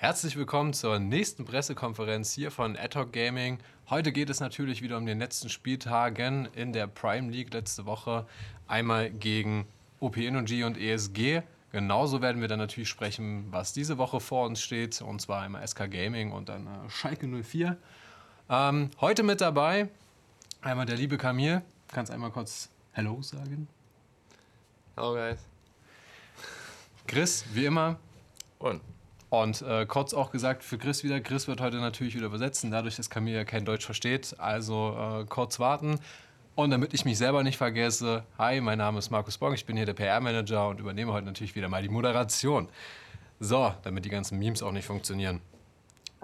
Herzlich willkommen zur nächsten Pressekonferenz hier von Adhoc Gaming. Heute geht es natürlich wieder um den letzten Spieltagen in der Prime League letzte Woche. Einmal gegen OP Energy und ESG. Genauso werden wir dann natürlich sprechen, was diese Woche vor uns steht. Und zwar einmal SK Gaming und dann äh, Schalke 04. Ähm, heute mit dabei einmal der liebe Kamil. Kannst einmal kurz Hello sagen? Hello, guys. Chris, wie immer. Und? Und äh, kurz auch gesagt für Chris wieder, Chris wird heute natürlich wieder übersetzen, dadurch, dass Camille ja kein Deutsch versteht. Also äh, kurz warten. Und damit ich mich selber nicht vergesse, hi, mein Name ist Markus Bock, ich bin hier der PR-Manager und übernehme heute natürlich wieder mal die Moderation. So, damit die ganzen Memes auch nicht funktionieren.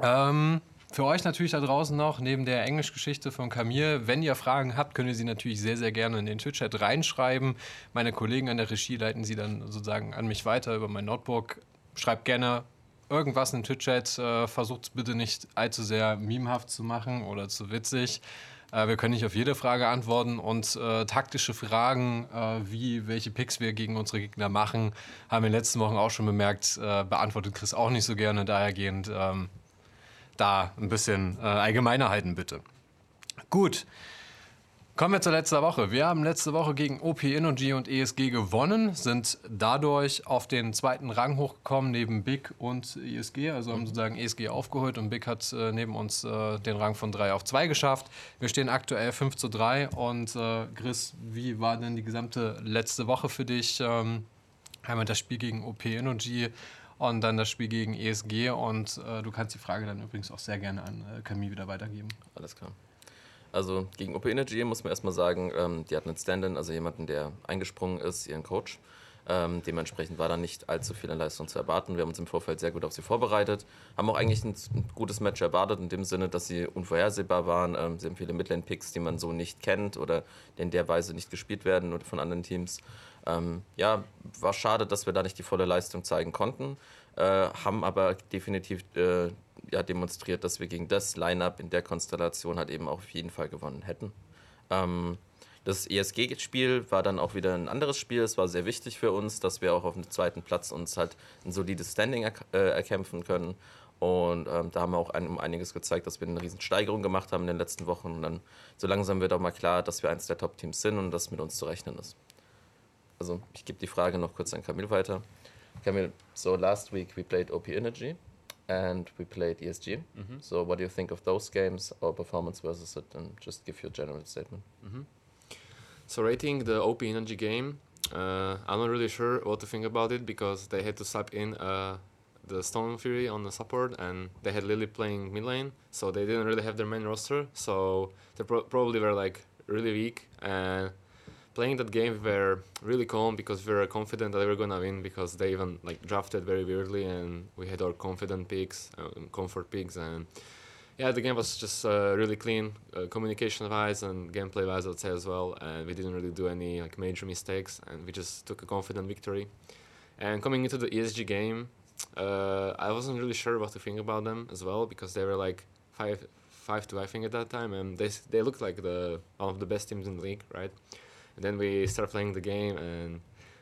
Ähm, für euch natürlich da draußen noch, neben der Englischgeschichte von Camille, wenn ihr Fragen habt, könnt ihr sie natürlich sehr, sehr gerne in den Twitch-Chat reinschreiben. Meine Kollegen an der Regie leiten sie dann sozusagen an mich weiter über mein Notebook. Schreibt gerne irgendwas in Twitch-Chat. Äh, Versucht es bitte nicht allzu sehr memehaft zu machen oder zu witzig. Äh, wir können nicht auf jede Frage antworten und äh, taktische Fragen, äh, wie welche Picks wir gegen unsere Gegner machen, haben wir in den letzten Wochen auch schon bemerkt, äh, beantwortet Chris auch nicht so gerne. Dahergehend ähm, da ein bisschen äh, allgemeiner halten, bitte. Gut. Kommen wir zur letzten Woche. Wir haben letzte Woche gegen OP Energy und ESG gewonnen, sind dadurch auf den zweiten Rang hochgekommen neben Big und ESG. Also haben sozusagen ESG aufgeholt und Big hat äh, neben uns äh, den Rang von 3 auf 2 geschafft. Wir stehen aktuell 5 zu 3. Und äh, Chris, wie war denn die gesamte letzte Woche für dich? Ähm, einmal das Spiel gegen OP Energy und dann das Spiel gegen ESG. Und äh, du kannst die Frage dann übrigens auch sehr gerne an äh, Camille wieder weitergeben. Alles klar. Also gegen OP Energy muss man erstmal sagen, ähm, die hatten einen Stand-in, also jemanden, der eingesprungen ist, ihren Coach. Ähm, dementsprechend war da nicht allzu viel an Leistung zu erwarten. Wir haben uns im Vorfeld sehr gut auf sie vorbereitet, haben auch eigentlich ein gutes Match erwartet, in dem Sinne, dass sie unvorhersehbar waren. Ähm, sie haben viele Midlane-Picks, die man so nicht kennt oder in der Weise nicht gespielt werden oder von anderen Teams. Ähm, ja, war schade, dass wir da nicht die volle Leistung zeigen konnten, äh, haben aber definitiv äh, ja, demonstriert, dass wir gegen das Line-up in der Konstellation halt eben auch auf jeden Fall gewonnen hätten. Ähm, das ESG-Spiel war dann auch wieder ein anderes Spiel. Es war sehr wichtig für uns, dass wir auch auf dem zweiten Platz uns halt ein solides Standing er äh, erkämpfen können. Und ähm, da haben wir auch ein, um einiges gezeigt, dass wir eine riesen Steigerung gemacht haben in den letzten Wochen. Und dann so langsam wird auch mal klar, dass wir eins der Top-Teams sind und dass mit uns zu rechnen ist. Also ich gebe die Frage noch kurz an Camille weiter. Camille, so last week we played OP Energy. And we played ESG. Mm-hmm. So, what do you think of those games, our performance versus it, and just give your general statement? Mm-hmm. So, rating the OP Energy game, uh, I'm not really sure what to think about it because they had to sub in uh, the Stone Fury on the support, and they had Lily playing mid lane, so they didn't really have their main roster. So they pro- probably were like really weak and playing that game we were really calm because we were confident that we were gonna win because they even like drafted very weirdly and we had our confident picks, uh, comfort picks, and yeah, the game was just uh, really clean, uh, communication wise and gameplay wise, I'd say as well. And we didn't really do any like major mistakes, and we just took a confident victory. And coming into the ESG game, uh, I wasn't really sure what to think about them as well because they were like five five two I think at that time, and they they looked like the one of the best teams in the league, right? And then we started playing the game, and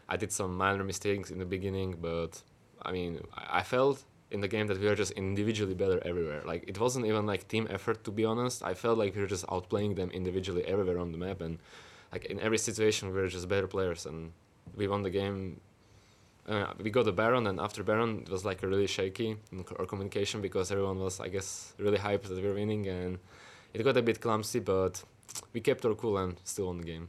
I did some minor mistakes in the beginning, but I mean, I felt in the game that we were just individually better everywhere. Like it wasn't even like team effort to be honest. I felt like we were just outplaying them individually everywhere on the map, and like in every situation we were just better players, and we won the game. Uh, we got the Baron, and after Baron, it was like a really shaky in our communication because everyone was, I guess, really hyped that we were winning, and it got a bit clumsy, but we kept our cool and still won the game.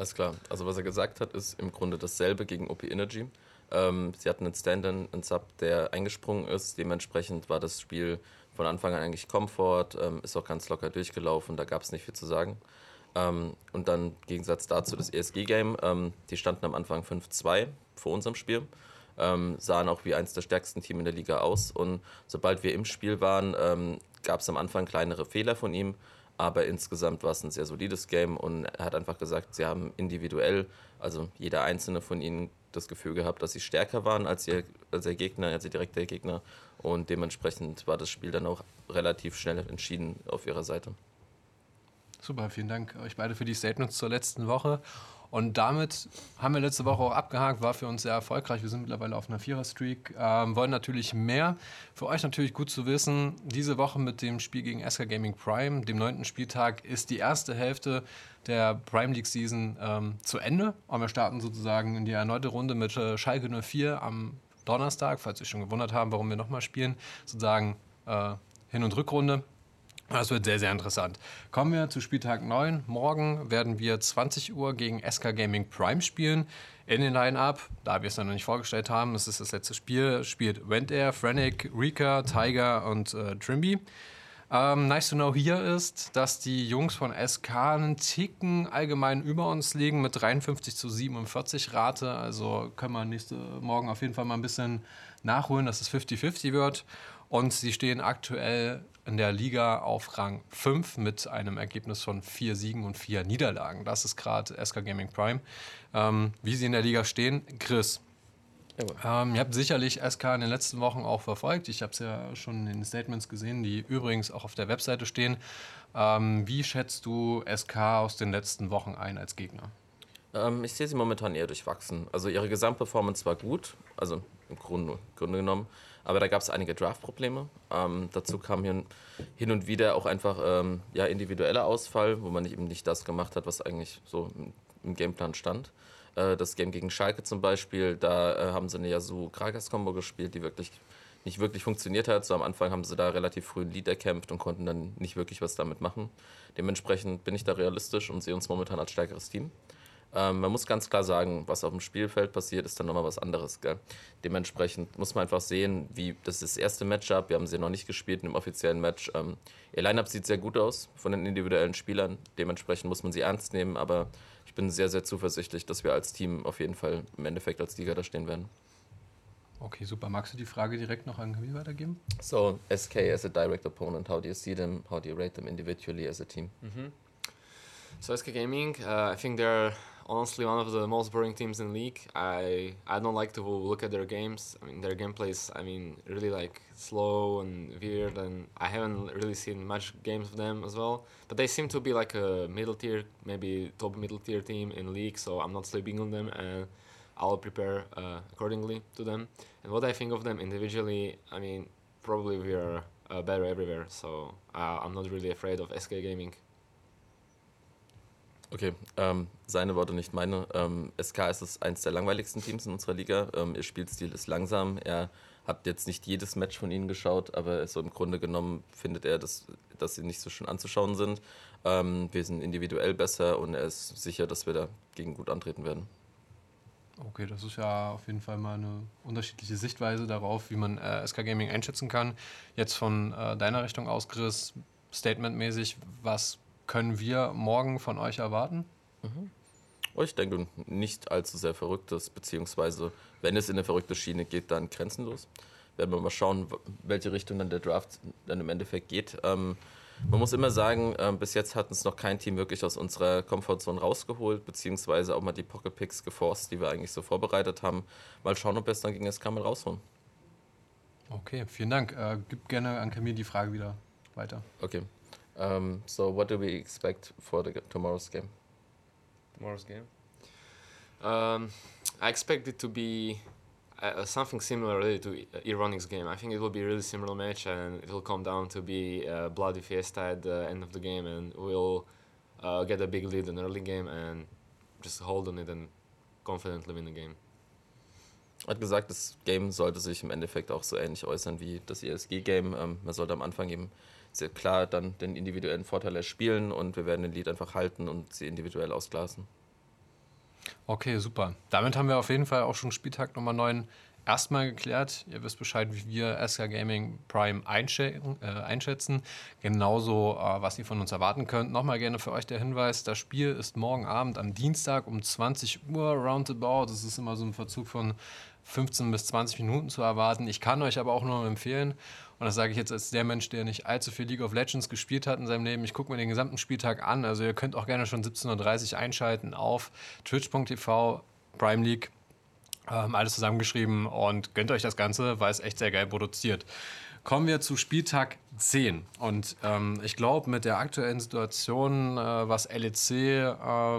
Alles klar. Also was er gesagt hat, ist im Grunde dasselbe gegen OP Energy. Ähm, sie hatten einen Stand-in, einen Sub, der eingesprungen ist. Dementsprechend war das Spiel von Anfang an eigentlich Komfort, ähm, ist auch ganz locker durchgelaufen, da gab es nicht viel zu sagen. Ähm, und dann im Gegensatz dazu das ESG-Game, ähm, die standen am Anfang 5-2 vor unserem Spiel, ähm, sahen auch wie eins der stärksten Teams in der Liga aus. Und sobald wir im Spiel waren, ähm, gab es am Anfang kleinere Fehler von ihm aber insgesamt war es ein sehr solides Game und er hat einfach gesagt, sie haben individuell, also jeder einzelne von ihnen, das Gefühl gehabt, dass sie stärker waren als ihr, als ihr Gegner, als ihr direkter Gegner. Und dementsprechend war das Spiel dann auch relativ schnell entschieden auf ihrer Seite. Super, vielen Dank euch beide für die Statements zur letzten Woche. Und damit haben wir letzte Woche auch abgehakt, war für uns sehr erfolgreich. Wir sind mittlerweile auf einer Vierer-Streak, ähm, wollen natürlich mehr. Für euch natürlich gut zu wissen, diese Woche mit dem Spiel gegen SK Gaming Prime, dem neunten Spieltag, ist die erste Hälfte der Prime League Season ähm, zu Ende. Und wir starten sozusagen in die erneute Runde mit äh, Schalke 04 am Donnerstag, falls sich schon gewundert haben, warum wir nochmal spielen, sozusagen äh, Hin- und Rückrunde. Das wird sehr, sehr interessant. Kommen wir zu Spieltag 9. Morgen werden wir 20 Uhr gegen SK Gaming Prime spielen. In den Line-Up, da wir es noch nicht vorgestellt haben, das ist das letzte Spiel, spielt Wendair, Frenic, Rika, Tiger und äh, Trimby. Ähm, nice to know hier ist, dass die Jungs von SK einen Ticken allgemein über uns liegen mit 53 zu 47 Rate. Also können wir nächste Morgen auf jeden Fall mal ein bisschen nachholen, dass es 50-50 wird. Und sie stehen aktuell in der Liga auf Rang 5 mit einem Ergebnis von vier Siegen und vier Niederlagen. Das ist gerade SK Gaming Prime. Ähm, wie sie in der Liga stehen, Chris. Ähm, ihr habt sicherlich SK in den letzten Wochen auch verfolgt. Ich habe es ja schon in den Statements gesehen, die übrigens auch auf der Webseite stehen. Ähm, wie schätzt du SK aus den letzten Wochen ein als Gegner? Ähm, ich sehe sie momentan eher durchwachsen. Also ihre Gesamtperformance war gut, also im Grunde, Grunde genommen. Aber da gab es einige Draft-Probleme. Ähm, dazu kam hier hin und wieder auch einfach ähm, ja, individueller Ausfall, wo man eben nicht das gemacht hat, was eigentlich so im, Gameplan stand. Äh, das Game gegen Schalke zum Beispiel, da äh, haben sie eine Yasu-Kragas-Kombo gespielt, die wirklich nicht wirklich funktioniert hat. So am Anfang haben sie da relativ früh ein Lead erkämpft und konnten dann nicht wirklich was damit machen. Dementsprechend bin ich da realistisch und sehe uns momentan als stärkeres Team. Ähm, man muss ganz klar sagen, was auf dem Spielfeld passiert, ist dann nochmal was anderes. Gell? Dementsprechend muss man einfach sehen, wie das ist das erste Matchup. Wir haben sie noch nicht gespielt in dem offiziellen Match. Ähm, ihr Lineup sieht sehr gut aus von den individuellen Spielern. Dementsprechend muss man sie ernst nehmen. Aber ich bin sehr, sehr zuversichtlich, dass wir als Team auf jeden Fall im Endeffekt als Liga da stehen werden. Okay, super. Magst du die Frage direkt noch an Camille weitergeben? So, SK as a direct opponent, how do you see them? How do you rate them individually as a team? Mm-hmm. So SK Gaming, uh, I think they're honestly one of the most boring teams in the league. I I don't like to look at their games. I mean their gameplay is I mean really like slow and weird and I haven't really seen much games of them as well. But they seem to be like a middle tier, maybe top middle tier team in league, so I'm not sleeping on them and I'll prepare uh, accordingly to them. And what I think of them individually, I mean probably we are uh, better everywhere, so uh, I'm not really afraid of SK Gaming. Okay, ähm, seine Worte, nicht meine. Ähm, SK ist es eines der langweiligsten Teams in unserer Liga. Ähm, ihr Spielstil ist langsam. Er hat jetzt nicht jedes Match von ihnen geschaut, aber so im Grunde genommen findet er, dass, dass sie nicht so schön anzuschauen sind. Ähm, wir sind individuell besser und er ist sicher, dass wir dagegen gut antreten werden. Okay, das ist ja auf jeden Fall mal eine unterschiedliche Sichtweise darauf, wie man äh, SK Gaming einschätzen kann. Jetzt von äh, deiner Richtung aus, Chris, statementmäßig, was können wir morgen von euch erwarten? Mhm. Ich denke nicht allzu sehr verrücktes, beziehungsweise wenn es in eine verrückte Schiene geht, dann grenzenlos. Werden wir mal schauen, welche Richtung dann der Draft dann im Endeffekt geht. Ähm, man muss immer sagen, äh, bis jetzt hat uns noch kein Team wirklich aus unserer Komfortzone rausgeholt, beziehungsweise auch mal die Pocket Picks geforst, die wir eigentlich so vorbereitet haben. Mal schauen, ob wir es dann gegen SK mal rausholen. Okay, vielen Dank. Äh, gib gerne an Camille die Frage wieder weiter. Okay. Um, so, what do we expect for the tomorrow's game? Tomorrow's game. Um, I expect it to be uh, something similar really to Ironic's game. I think it will be a really similar match, and it will come down to be a bloody fiesta at the end of the game, and we'll uh, get a big lead in the early game and just hold on it and confidently win the game. Hat gesagt, das Game sollte sich im Endeffekt auch so ähnlich äußern wie das ESG-Game. Ähm, man sollte am Anfang eben sehr klar dann den individuellen Vorteil erspielen und wir werden den Lead einfach halten und sie individuell ausglasen. Okay, super. Damit haben wir auf jeden Fall auch schon Spieltag Nummer 9 erstmal geklärt. Ihr wisst Bescheid, wie wir SK Gaming Prime einschä äh, einschätzen. Genauso, äh, was ihr von uns erwarten könnt. Nochmal gerne für euch der Hinweis: Das Spiel ist morgen Abend am Dienstag um 20 Uhr roundabout. Das ist immer so ein Verzug von 15 bis 20 Minuten zu erwarten. Ich kann euch aber auch nur empfehlen, und das sage ich jetzt als der Mensch, der nicht allzu viel League of Legends gespielt hat in seinem Leben. Ich gucke mir den gesamten Spieltag an. Also ihr könnt auch gerne schon 17.30 Uhr einschalten auf twitch.tv Prime League. Ähm, alles zusammengeschrieben und gönnt euch das Ganze, weil es echt sehr geil produziert. Kommen wir zu Spieltag 10. Und ähm, ich glaube, mit der aktuellen Situation, äh, was LEC äh,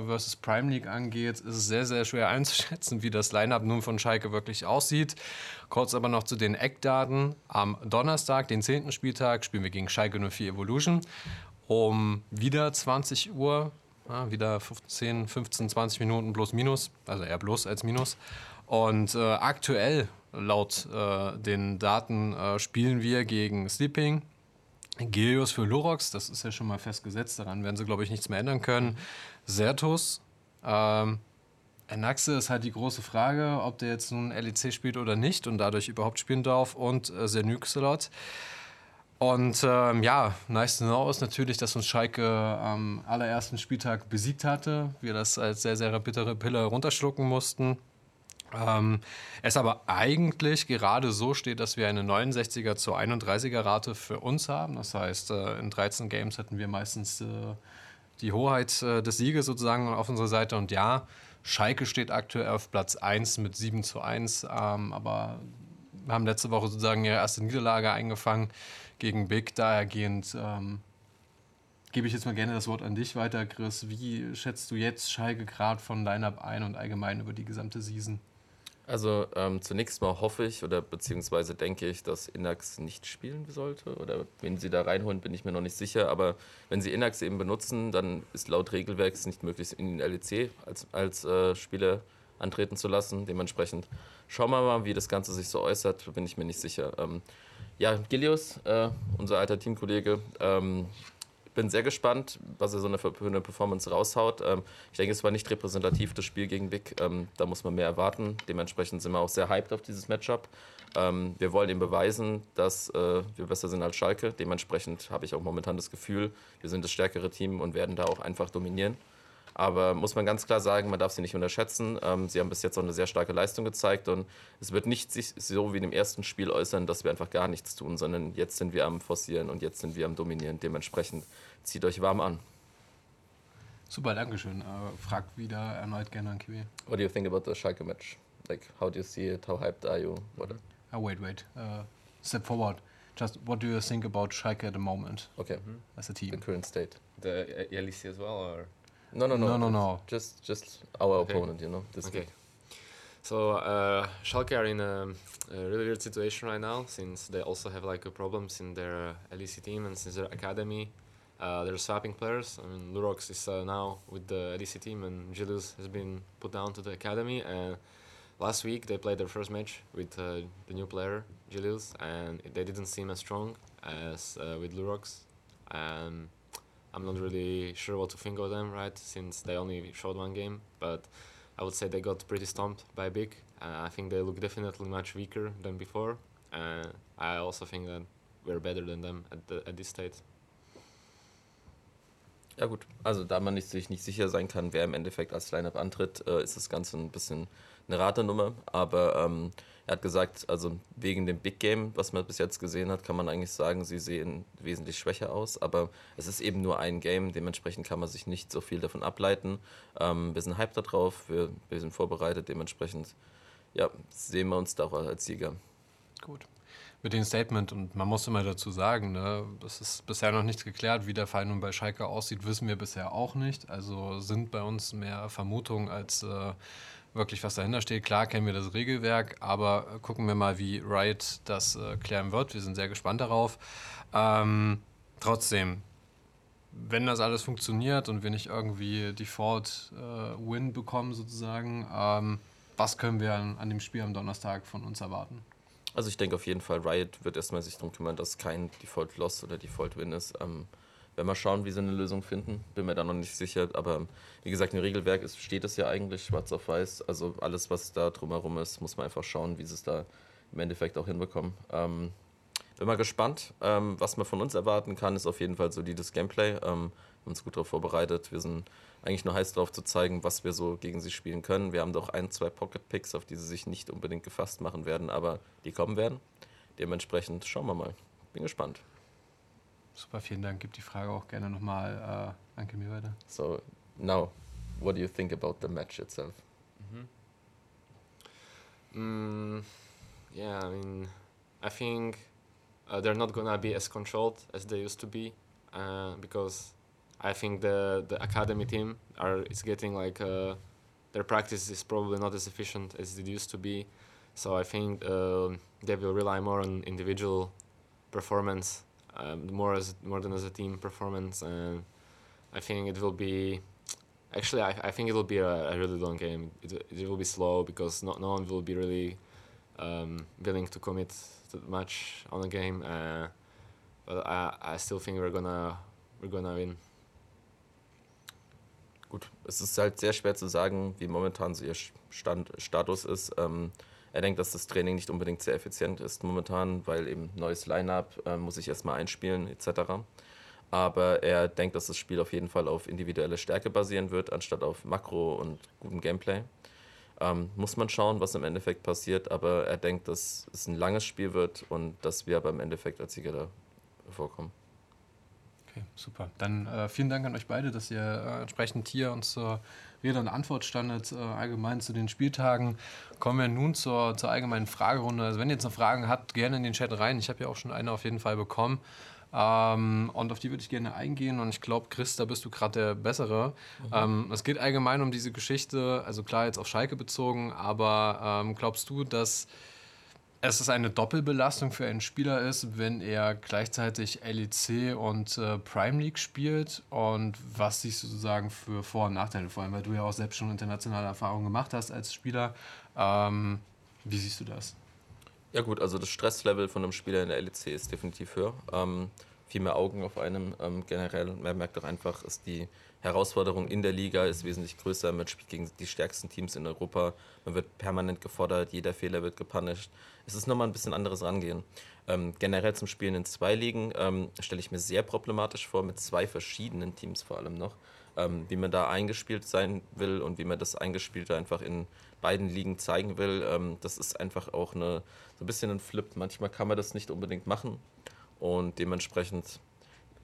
versus Prime League angeht, ist es sehr, sehr schwer einzuschätzen, wie das Lineup nun von Schalke wirklich aussieht. Kurz aber noch zu den Eckdaten. Am Donnerstag, den 10. Spieltag, spielen wir gegen Schalke 04 Evolution. Um wieder 20 Uhr, ja, wieder 15, 15, 20 Minuten plus minus, also eher plus als minus. Und äh, aktuell Laut äh, den Daten äh, spielen wir gegen Sleeping, Gelios für Lurox, das ist ja schon mal festgesetzt, daran werden sie, glaube ich, nichts mehr ändern können. Sertus, ähm, Enaxe ist halt die große Frage, ob der jetzt nun LEC spielt oder nicht und dadurch überhaupt spielen darf und äh, Senyxelot. Und ähm, ja, nice to know ist natürlich, dass uns Schalke am allerersten Spieltag besiegt hatte. Wir das als sehr, sehr bittere Pille runterschlucken mussten. Ähm, es aber eigentlich gerade so steht, dass wir eine 69er zu 31er Rate für uns haben. Das heißt, äh, in 13 Games hätten wir meistens äh, die Hoheit äh, des Sieges sozusagen auf unserer Seite. Und ja, Schalke steht aktuell auf Platz 1 mit 7 zu 1, ähm, aber wir haben letzte Woche sozusagen ihre erste Niederlage eingefangen gegen Big. Dahergehend ähm, gebe ich jetzt mal gerne das Wort an dich weiter, Chris. Wie schätzt du jetzt Schalke gerade von Lineup ein und allgemein über die gesamte Season? Also ähm, zunächst mal hoffe ich oder beziehungsweise denke ich, dass Inax nicht spielen sollte. Oder wenn sie da reinholen, bin ich mir noch nicht sicher. Aber wenn sie Inax eben benutzen, dann ist laut Regelwerks nicht möglich, in den LEC als, als äh, Spieler antreten zu lassen. Dementsprechend schauen wir mal, wie das Ganze sich so äußert, bin ich mir nicht sicher. Ähm, ja, Gilius, äh, unser alter Teamkollege, ähm, bin sehr gespannt, was er so eine, für eine Performance raushaut. Ähm, ich denke, es war nicht repräsentativ, das Spiel gegen Vic. Ähm, da muss man mehr erwarten. Dementsprechend sind wir auch sehr hyped auf dieses Matchup. Ähm, wir wollen ihm beweisen, dass äh, wir besser sind als Schalke. Dementsprechend habe ich auch momentan das Gefühl, wir sind das stärkere Team und werden da auch einfach dominieren. Aber muss man ganz klar sagen, man darf sie nicht unterschätzen. Ähm, sie haben bis jetzt auch eine sehr starke Leistung gezeigt und es wird nicht sich so wie in dem ersten Spiel äußern, dass wir einfach gar nichts tun, sondern jetzt sind wir am Forcieren und jetzt sind wir am Dominieren. Dementsprechend zieht euch warm an. Super, Dankeschön. Uh, fragt wieder erneut gerne an Kiwi. What do you think about the Schalke match? Like, how do you see it? How hyped are you? What? Oh, wait, wait. Uh, step forward. Just what do you think about Schalke at the moment? Okay. Mm -hmm. As a team. The current state. The LEC as well, or? No, no, no, no, no, no. Just, just our okay. opponent, you know. This okay. Week. So uh, Schalke are in a, a, really weird situation right now, since they also have like problems in their uh, LEC team and since their academy, uh, they're swapping players. I mean, Lurox is uh, now with the LEC team, and Julius has been put down to the academy. And last week they played their first match with uh, the new player Julius, and they didn't seem as strong as uh, with Lurox. And I'm not really sure what to think of them, right? Since they only showed one game, but I would say they got pretty stomped by Big. Uh, I think they look definitely much weaker than before. Uh, I also think that we're better than them at, the, at this stage. Ja gut, also da man sich nicht sicher sein kann, wer im Endeffekt als Lineup antritt, äh, ist das Ganze ein bisschen eine Ratennummer. Aber ähm, er hat gesagt, also wegen dem Big Game, was man bis jetzt gesehen hat, kann man eigentlich sagen, sie sehen wesentlich schwächer aus. Aber es ist eben nur ein Game, dementsprechend kann man sich nicht so viel davon ableiten. Ähm, wir sind hyped darauf, wir, wir sind vorbereitet, dementsprechend ja, sehen wir uns da auch als Sieger. Gut. Mit dem Statement, und man muss immer dazu sagen, ne, das ist bisher noch nicht geklärt, wie der Fall nun bei Schalke aussieht, wissen wir bisher auch nicht. Also sind bei uns mehr Vermutungen als äh, wirklich was dahinter steht. Klar kennen wir das Regelwerk, aber äh, gucken wir mal, wie Riot das äh, klären wird. Wir sind sehr gespannt darauf. Ähm, trotzdem, wenn das alles funktioniert und wir nicht irgendwie Default-Win äh, bekommen sozusagen, ähm, was können wir an, an, dem Spiel am Donnerstag von uns erwarten? Also ich denke auf jeden Fall, Riot wird erstmal sich darum kümmern, dass kein Default-Loss oder Default-Win ist. Ähm, werden wir schauen, wie sie eine Lösung finden. Bin mir da noch nicht sicher. Aber wie gesagt, im Regelwerk ist, steht es ja eigentlich schwarz auf weiß. Also alles, was da drumherum ist, muss man einfach schauen, wie sie es da im Endeffekt auch hinbekommen. Ähm, bin mal gespannt. Ähm, was man von uns erwarten kann, ist auf jeden Fall solides Gameplay. Ähm, wir haben uns gut darauf vorbereitet. Wir sind eigentlich nur heiß darauf zu zeigen, was wir so gegen sie spielen können. Wir haben doch ein, zwei Pocket Picks, auf die sie sich nicht unbedingt gefasst machen werden, aber die kommen werden. Dementsprechend schauen wir mal. Bin gespannt. Super, vielen Dank. Gib die Frage auch gerne nochmal äh, an Kimi weiter. So, now, what do you think about the match itself? Mm -hmm. mm, yeah, I mean, I think uh, they're not gonna be as controlled as they used to be uh, because I think the the academy team are is getting like uh, their practice is probably not as efficient as it used to be. So I think uh, they will rely more on individual performance, um, more as more than as a team performance, and I think it will be. Actually, I, I think it will be a, a really long game. It, it will be slow because not no one will be really um, willing to commit that much on a game. Uh, but I, I still think we're gonna we're gonna win. Gut, es ist halt sehr schwer zu sagen, wie momentan so ihr Stand, Status ist. Ähm, er denkt, dass das Training nicht unbedingt sehr effizient ist momentan, weil eben neues Line-up äh, muss ich erstmal einspielen etc. Aber er denkt, dass das Spiel auf jeden Fall auf individuelle Stärke basieren wird, anstatt auf Makro und gutem Gameplay. Ähm, muss man schauen, was im Endeffekt passiert, aber er denkt, dass es ein langes Spiel wird und dass wir aber im Endeffekt als Sieger da vorkommen. Okay, super. Dann äh, vielen Dank an euch beide, dass ihr äh, entsprechend hier uns zur Rede und Antwort standet, äh, allgemein zu den Spieltagen. Kommen wir nun zur, zur allgemeinen Fragerunde. Also wenn ihr jetzt noch Fragen habt, gerne in den Chat rein. Ich habe ja auch schon eine auf jeden Fall bekommen. Ähm, und auf die würde ich gerne eingehen. Und ich glaube, Chris, da bist du gerade der Bessere. Mhm. Ähm, es geht allgemein um diese Geschichte, also klar jetzt auf Schalke bezogen, aber ähm, glaubst du, dass es ist eine Doppelbelastung für einen Spieler ist, wenn er gleichzeitig LEC und äh, Prime League spielt. Und was du sozusagen für Vor- und Nachteile, vor allem weil du ja auch selbst schon internationale Erfahrungen gemacht hast als Spieler. Ähm, wie siehst du das? Ja gut, also das Stresslevel von einem Spieler in der LEC ist definitiv höher. Ähm, viel mehr Augen auf einem ähm, generell. Und man merkt auch einfach, ist die Herausforderung in der Liga ist wesentlich größer. Man spielt gegen die stärksten Teams in Europa. Man wird permanent gefordert, jeder Fehler wird gepunished. Es ist nochmal ein bisschen anderes Rangehen. Ähm, generell zum Spielen in zwei Ligen ähm, stelle ich mir sehr problematisch vor, mit zwei verschiedenen Teams vor allem noch. Ähm, wie man da eingespielt sein will und wie man das Eingespielte einfach in beiden Ligen zeigen will. Ähm, das ist einfach auch eine, so ein bisschen ein Flip. Manchmal kann man das nicht unbedingt machen und dementsprechend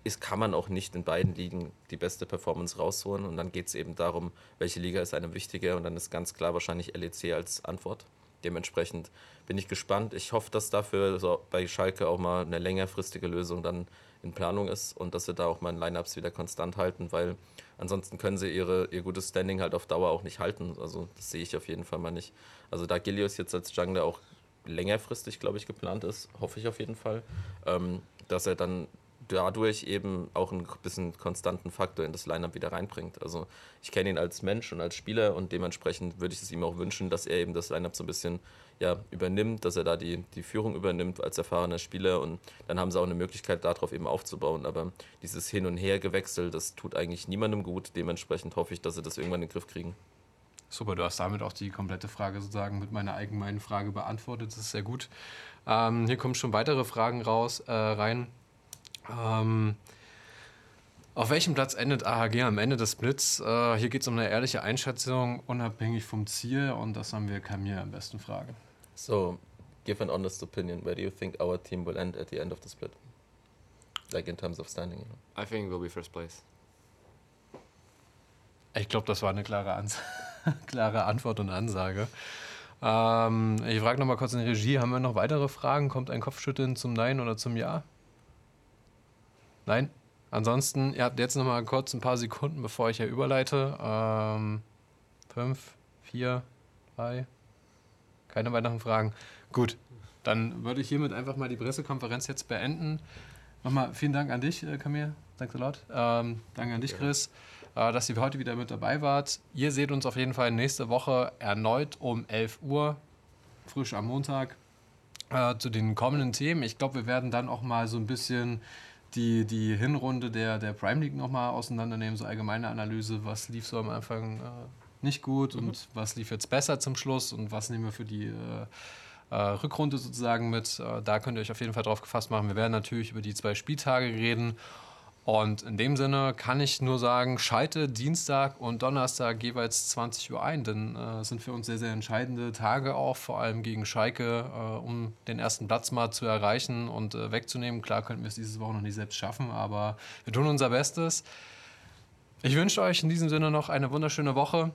ist, kann man auch nicht in beiden Ligen die beste Performance rausholen. Und dann geht es eben darum, welche Liga ist einem wichtiger. Und dann ist ganz klar wahrscheinlich LEC als Antwort. Dementsprechend bin ich gespannt. Ich hoffe, dass dafür so bei Schalke auch mal eine längerfristige Lösung dann in Planung ist und dass sie da auch mal in Lineups wieder konstant halten, weil ansonsten können sie ihre, ihr gutes Standing halt auf Dauer auch nicht halten. Also das sehe ich auf jeden Fall mal nicht. Also da Gilius jetzt als Jungler auch längerfristig, glaube ich, geplant ist, hoffe ich auf jeden Fall, ähm, dass er dann dadurch eben auch einen bisschen konstanten Faktor in das Lineup wieder reinbringt. Also ich kenne ihn als Mensch und als Spieler und dementsprechend würde ich es ihm auch wünschen, dass er eben das Lineup so ein bisschen ja, übernimmt, dass er da die, die Führung übernimmt als erfahrener Spieler und dann haben sie auch eine Möglichkeit, darauf eben aufzubauen. Aber dieses Hin- und Her-Gewechsel, das tut eigentlich niemandem gut. Dementsprechend hoffe ich, dass sie das irgendwann in den Griff kriegen. Super, du hast damit auch die komplette Frage sozusagen mit meiner allgemeinen Frage beantwortet. Das ist sehr gut. Ähm, hier kommen schon weitere Fragen raus, äh, rein. Ähm, auf welchem Platz endet AHG am Ende des Splits? Äh, hier geht es um eine ehrliche Einschätzung, unabhängig vom Ziel. Und das haben wir Kamir am besten fragen. So, give an honest opinion. Where do you think our team will end at the end of the split? Like in terms of standing. You know? I think we'll be first place. Ich glaube, das war eine klare, Ans klare Antwort und Ansage. Ähm, ich frage nochmal kurz in die Regie, haben wir noch weitere Fragen? Kommt ein Kopfschütteln zum Nein oder zum Ja? Nein? Ansonsten, ihr habt jetzt nochmal kurz ein paar Sekunden, bevor ich hier überleite. Ähm, fünf, vier, drei. Keine weiteren Fragen. Gut, dann würde ich hiermit einfach mal die Pressekonferenz jetzt beenden. Nochmal vielen Dank an dich, äh, Kamil. Danke a lot. Ähm, danke an dich, Chris, äh, dass ihr heute wieder mit dabei wart. Ihr seht uns auf jeden Fall nächste Woche erneut um 11 Uhr, frisch am Montag, äh, zu den kommenden Themen. Ich glaube, wir werden dann auch mal so ein bisschen die, die Hinrunde der, der Prime League nochmal auseinandernehmen, so allgemeine Analyse, was lief so am Anfang äh, nicht gut mhm. und was lief jetzt besser zum Schluss und was nehmen wir für die äh, äh, Rückrunde sozusagen mit. Äh, da könnt ihr euch auf jeden Fall drauf gefasst machen. Wir werden natürlich über die zwei Spieltage reden und in dem Sinne kann ich nur sagen, schalte Dienstag und Donnerstag jeweils 20 Uhr ein, denn äh, sind für uns sehr, sehr entscheidende Tage auch, vor allem gegen Schalke, äh, um den ersten Platz mal zu erreichen und äh, wegzunehmen. Klar könnten wir es diese Woche noch nicht selbst schaffen, aber wir tun unser Bestes. Ich wünsche euch in diesem Sinne noch eine wunderschöne Woche.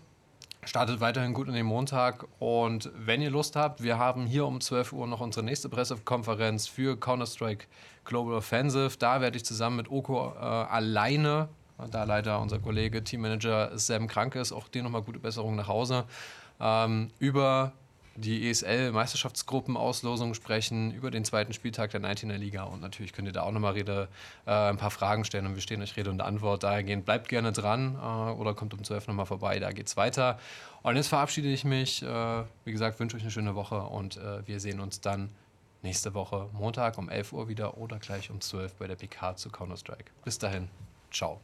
Startet weiterhin gut in den Montag und wenn ihr Lust habt, wir haben hier um 12 Uhr noch unsere nächste Pressekonferenz für Counter-Strike Global Offensive. Da werde ich zusammen mit Oko äh, alleine, da leider unser Kollege Teammanager Sam krank ist, auch dir nochmal gute Besserung nach Hause, ähm, über die ESL-Meisterschaftsgruppenauslosung sprechen, über den zweiten Spieltag der 19er Liga und natürlich könnt ihr da auch nochmal äh, ein paar Fragen stellen und wir stehen euch Rede und Antwort. Dahergehend bleibt gerne dran äh, oder kommt um 12 nochmal vorbei, da geht's weiter. Und jetzt verabschiede ich mich. Äh, wie gesagt, wünsche euch eine schöne Woche und äh, wir sehen uns dann nächste Woche Montag um 11 Uhr wieder oder gleich um 12 bei der PK zu Counter-Strike. Bis dahin, ciao.